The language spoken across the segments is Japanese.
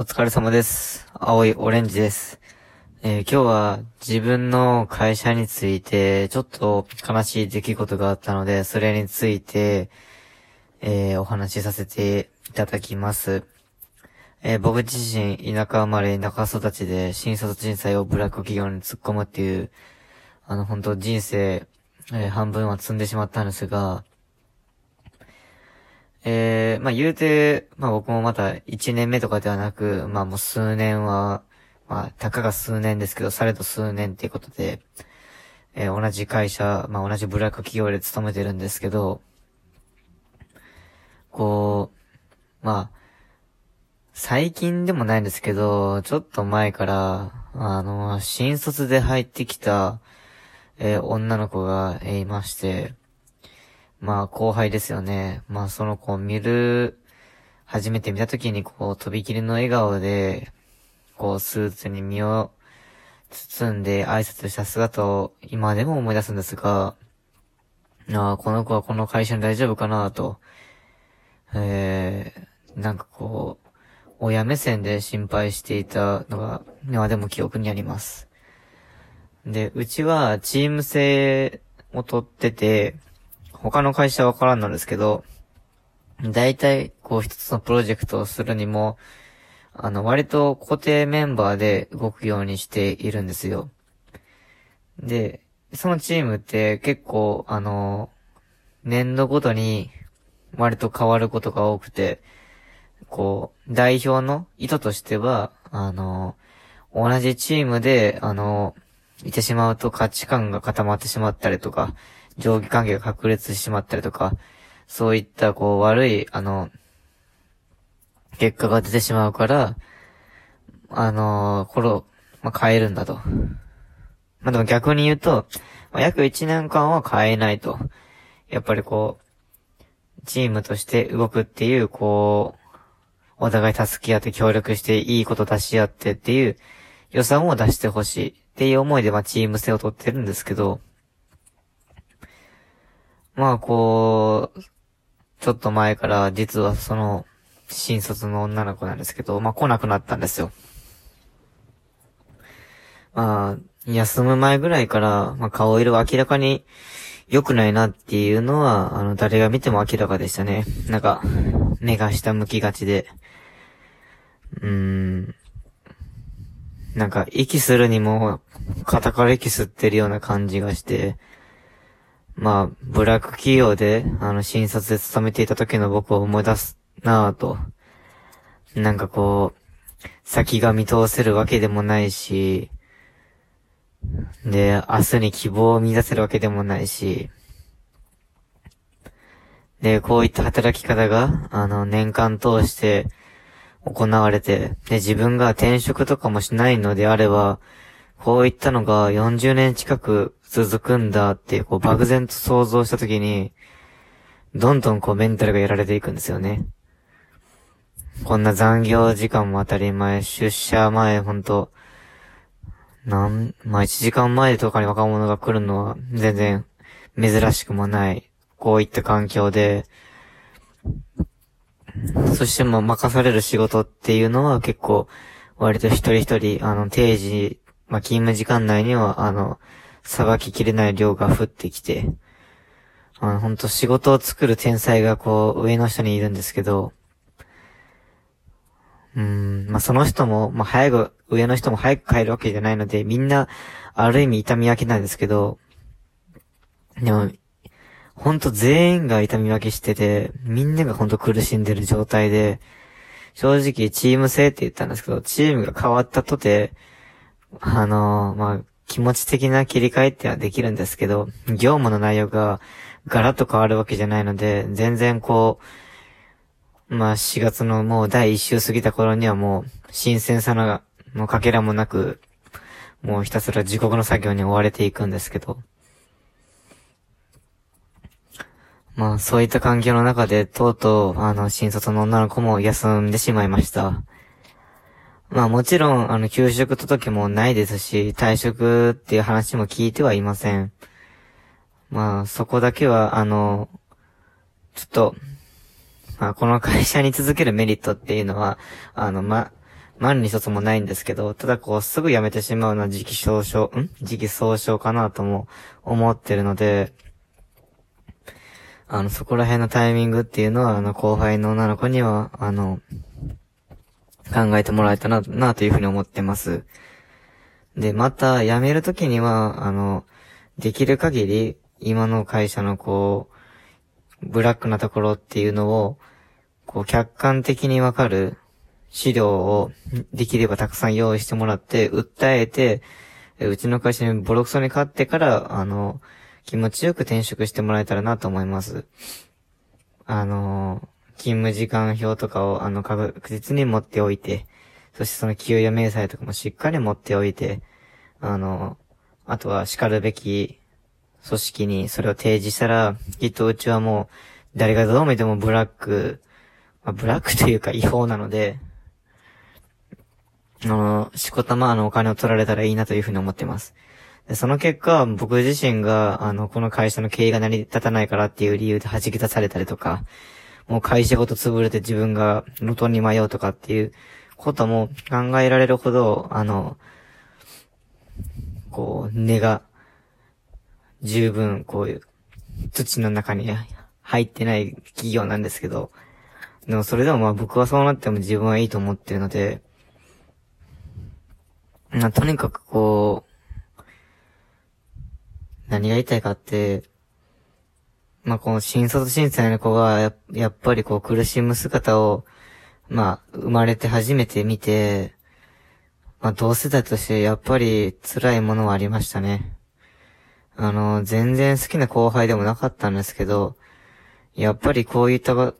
お疲れ様です。青いオレンジです。えー今日は自分の会社について、ちょっと悲しい出来事があったので、それについて、えーお話しさせていただきます。えー僕自身、田舎生まれ、田舎育ちで、新卒人材をブラック企業に突っ込むっていう、あの、本当人生、え半分は積んでしまったんですが、えー、まあ言うて、まあ僕もまだ1年目とかではなく、まあもう数年は、まあ、たかが数年ですけど、されど数年っていうことで、えー同じ会社、まあ同じブラック企業で勤めてるんですけど、こう、まあ、最近でもないんですけど、ちょっと前から、あの、新卒で入ってきた、えー女の子が、えーいまして、まあ、後輩ですよね。まあ、その子を見る、初めて見たときに、こう、とびきりの笑顔で、こう、スーツに身を包んで挨拶した姿を今でも思い出すんですが、ああ、この子はこの会社に大丈夫かなと、えー、なんかこう、親目線で心配していたのが、今でも記憶にあります。で、うちはチーム制を取ってて、他の会社はわからんのですけど、大体、こう一つのプロジェクトをするにも、あの、割と固定メンバーで動くようにしているんですよ。で、そのチームって結構、あの、年度ごとに割と変わることが多くて、こう、代表の意図としては、あの、同じチームで、あの、いてしまうと価値観が固まってしまったりとか、上下関係が確立してしまったりとか、そういったこう悪い、あの、結果が出てしまうから、あのこれを、まあ、変えるんだと。まあ、でも逆に言うと、まあ、約1年間は変えないと。やっぱりこう、チームとして動くっていう、こう、お互い助け合って協力していいこと出し合ってっていう予算を出してほしいっていう思いでまあチーム制を取ってるんですけど、まあこう、ちょっと前から実はその新卒の女の子なんですけど、まあ来なくなったんですよ。まあ、休む前ぐらいから、まあ顔色が明らかに良くないなっていうのは、あの誰が見ても明らかでしたね。なんか、目が下向きがちで。うーん。なんか、息するにも、肩から息吸ってるような感じがして、まあ、ブラック企業で、あの、新卒で勤めていた時の僕を思い出すなぁと。なんかこう、先が見通せるわけでもないし、で、明日に希望を見出せるわけでもないし、で、こういった働き方が、あの、年間通して行われて、で、自分が転職とかもしないのであれば、こういったのが40年近く続くんだって、こう、漠然と想像したときに、どんどんこう、メンタルがやられていくんですよね。こんな残業時間も当たり前、出社前、ほんと、なん、まあ、1時間前とかに若者が来るのは全然珍しくもない。こういった環境で、そしてもう任される仕事っていうのは結構、割と一人一人、あの、定時、まあ、勤務時間内には、あの、さばききれない量が降ってきて、あの、ほんと仕事を作る天才がこう、上の人にいるんですけど、うーん、まあ、その人も、まあ、早く、上の人も早く帰るわけじゃないので、みんな、ある意味痛み分けなんですけど、でも、ほんと全員が痛み分けしてて、みんながほんと苦しんでる状態で、正直チーム制って言ったんですけど、チームが変わったとて、あのまあ、気持ち的な切り替えってはできるんですけど、業務の内容がガラッと変わるわけじゃないので、全然こう、まあ4月のもう第1週過ぎた頃にはもう新鮮さののかけらもなく、もうひたすら地獄の作業に追われていくんですけど。まあそういった環境の中でとうとうあの新卒の女の子も休んでしまいました。まあもちろんあの休職届もないですし、退職っていう話も聞いてはいません。まあそこだけはあの、ちょっと、まあこの会社に続けるメリットっていうのは、あのま、万に一つもないんですけど、ただこう、すぐ辞めてしまうのは時期尚早、ん？時期尚早かなとも思ってるので、あの、そこら辺のタイミングっていうのは、あの、後輩の女の子には、あの、考えてもらえたな、な、というふうに思ってます。で、また、辞めるときには、あの、できる限り、今の会社のこう、ブラックなところっていうのを、こう、客観的にわかる資料をできればたくさん用意してもらって、訴えて、うちの会社にボロクソに勝ってから、あの、気持ちよく転職してもらえたらなと思います。あの、勤務時間表とかを、あの、確実に持っておいて、そしてその給与明細とかもしっかり持っておいて、あの、あとは叱るべき組織にそれを提示したら、きっとうちはもう、誰がどう見てもブラック、まあ、ブラックというか違法なので、あの、しこたまあのお金を取られたらいいなというふうに思ってます。でその結果、僕自身が、あの、この会社の経営が成り立たないからっていう理由で弾き出されたりとか、もう会社ごと潰れて自分が路頭に迷うとかっていうことも考えられるほど、あの、こう、根が、十分、こういう、土の中に入ってない企業なんですけど、でもそれでもまあ僕はそうなっても自分はいいと思ってるので、まあとにかくこう、何が言いたいかって、まあこの新卒審査の子がや、っぱりこう苦しむ姿を、まあ生まれて初めて見て、まあ同世代としてやっぱり辛いものはありましたね。あの、全然好きな後輩でもなかったんですけど、やっぱりこういった場、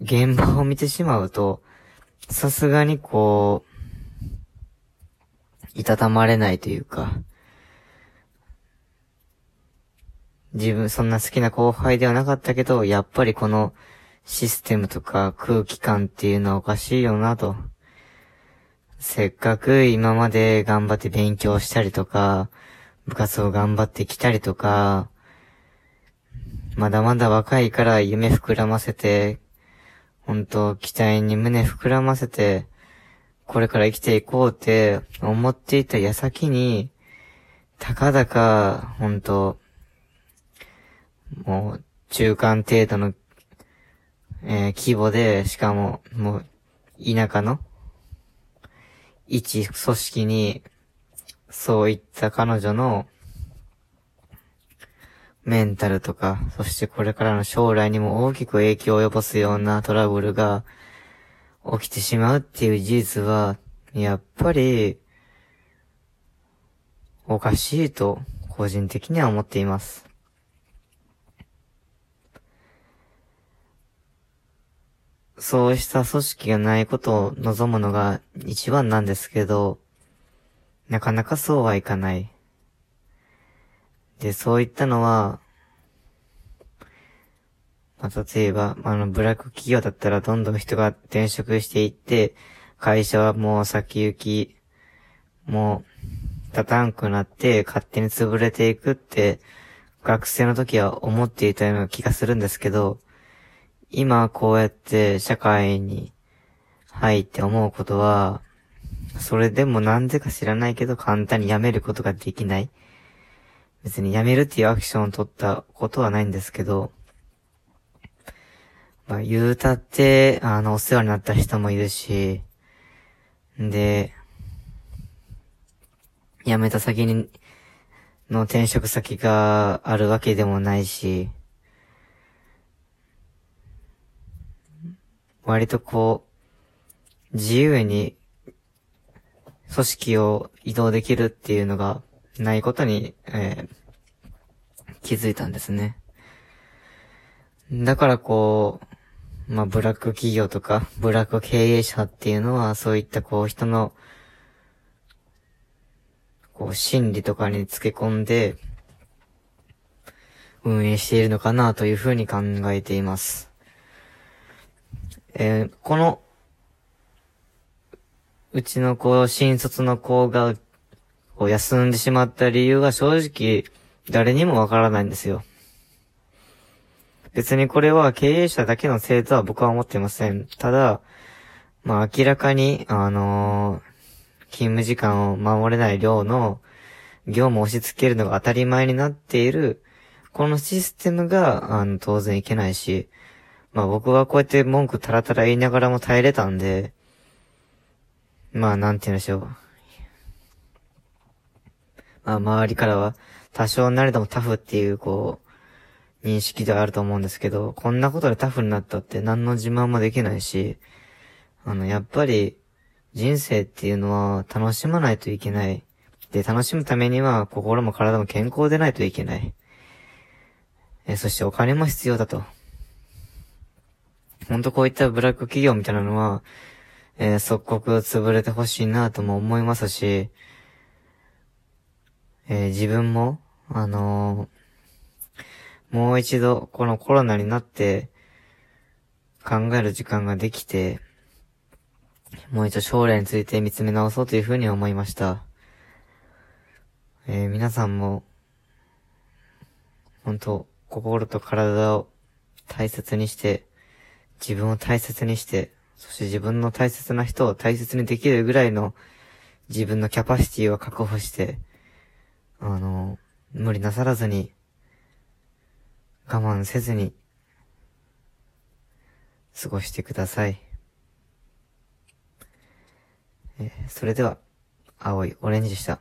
現場を見てしまうと、さすがにこう、いたたまれないというか、自分そんな好きな後輩ではなかったけど、やっぱりこのシステムとか空気感っていうのはおかしいよなと。せっかく今まで頑張って勉強したりとか、部活を頑張ってきたりとか、まだまだ若いから夢膨らませて、本当期待に胸膨らませて、これから生きていこうって思っていた矢先に、たかだか、本当もう、中間程度の、えー、規模で、しかも、もう、田舎の、一組織に、そういった彼女の、メンタルとか、そしてこれからの将来にも大きく影響を及ぼすようなトラブルが起きてしまうっていう事実は、やっぱり、おかしいと、個人的には思っています。そうした組織がないことを望むのが一番なんですけど、なかなかそうはいかない。で、そういったのは、まあ、例えば、あの、ブラック企業だったらどんどん人が転職していって、会社はもう先行き、もう、立たんくなって勝手に潰れていくって、学生の時は思っていたような気がするんですけど、今こうやって社会に入って思うことは、それでもなんでか知らないけど簡単に辞めることができない。別に辞めるっていうアクションを取ったことはないんですけど、まあ言うたって、あの、お世話になった人もいるし、で、辞めた先に、の転職先があるわけでもないし、割とこう、自由に組織を移動できるっていうのがないことに、えー、気づいたんですね。だからこう、まあ、ブラック企業とか、ブラック経営者っていうのは、そういったこう、人の、こう、心理とかにつけ込んで、運営しているのかなというふうに考えています。えー、この、うちの子、新卒の子が、こう休んでしまった理由は正直、誰にもわからないんですよ。別にこれは経営者だけのせいとは僕は思っていません。ただ、まあ明らかに、あのー、勤務時間を守れない量の業務を押し付けるのが当たり前になっている、このシステムが、あの、当然いけないし、まあ僕はこうやって文句たらたら言いながらも耐えれたんで、まあなんて言うんでしょう。まあ周りからは、多少なれどもタフっていう、こう、認識ではあると思うんですけど、こんなことでタフになったって何の自慢もできないし、あの、やっぱり、人生っていうのは楽しまないといけない。で、楽しむためには心も体も健康でないといけない。え、そしてお金も必要だと。ほんとこういったブラック企業みたいなのは、えー、即刻潰れてほしいなとも思いますし、えー、自分も、あのー、もう一度このコロナになって考える時間ができて、もう一度将来について見つめ直そうというふうに思いました。えー、皆さんも、本当心と体を大切にして、自分を大切にして、そして自分の大切な人を大切にできるぐらいの自分のキャパシティを確保して、あの、無理なさらずに、我慢せずに、過ごしてください。え、それでは、青いオレンジでした。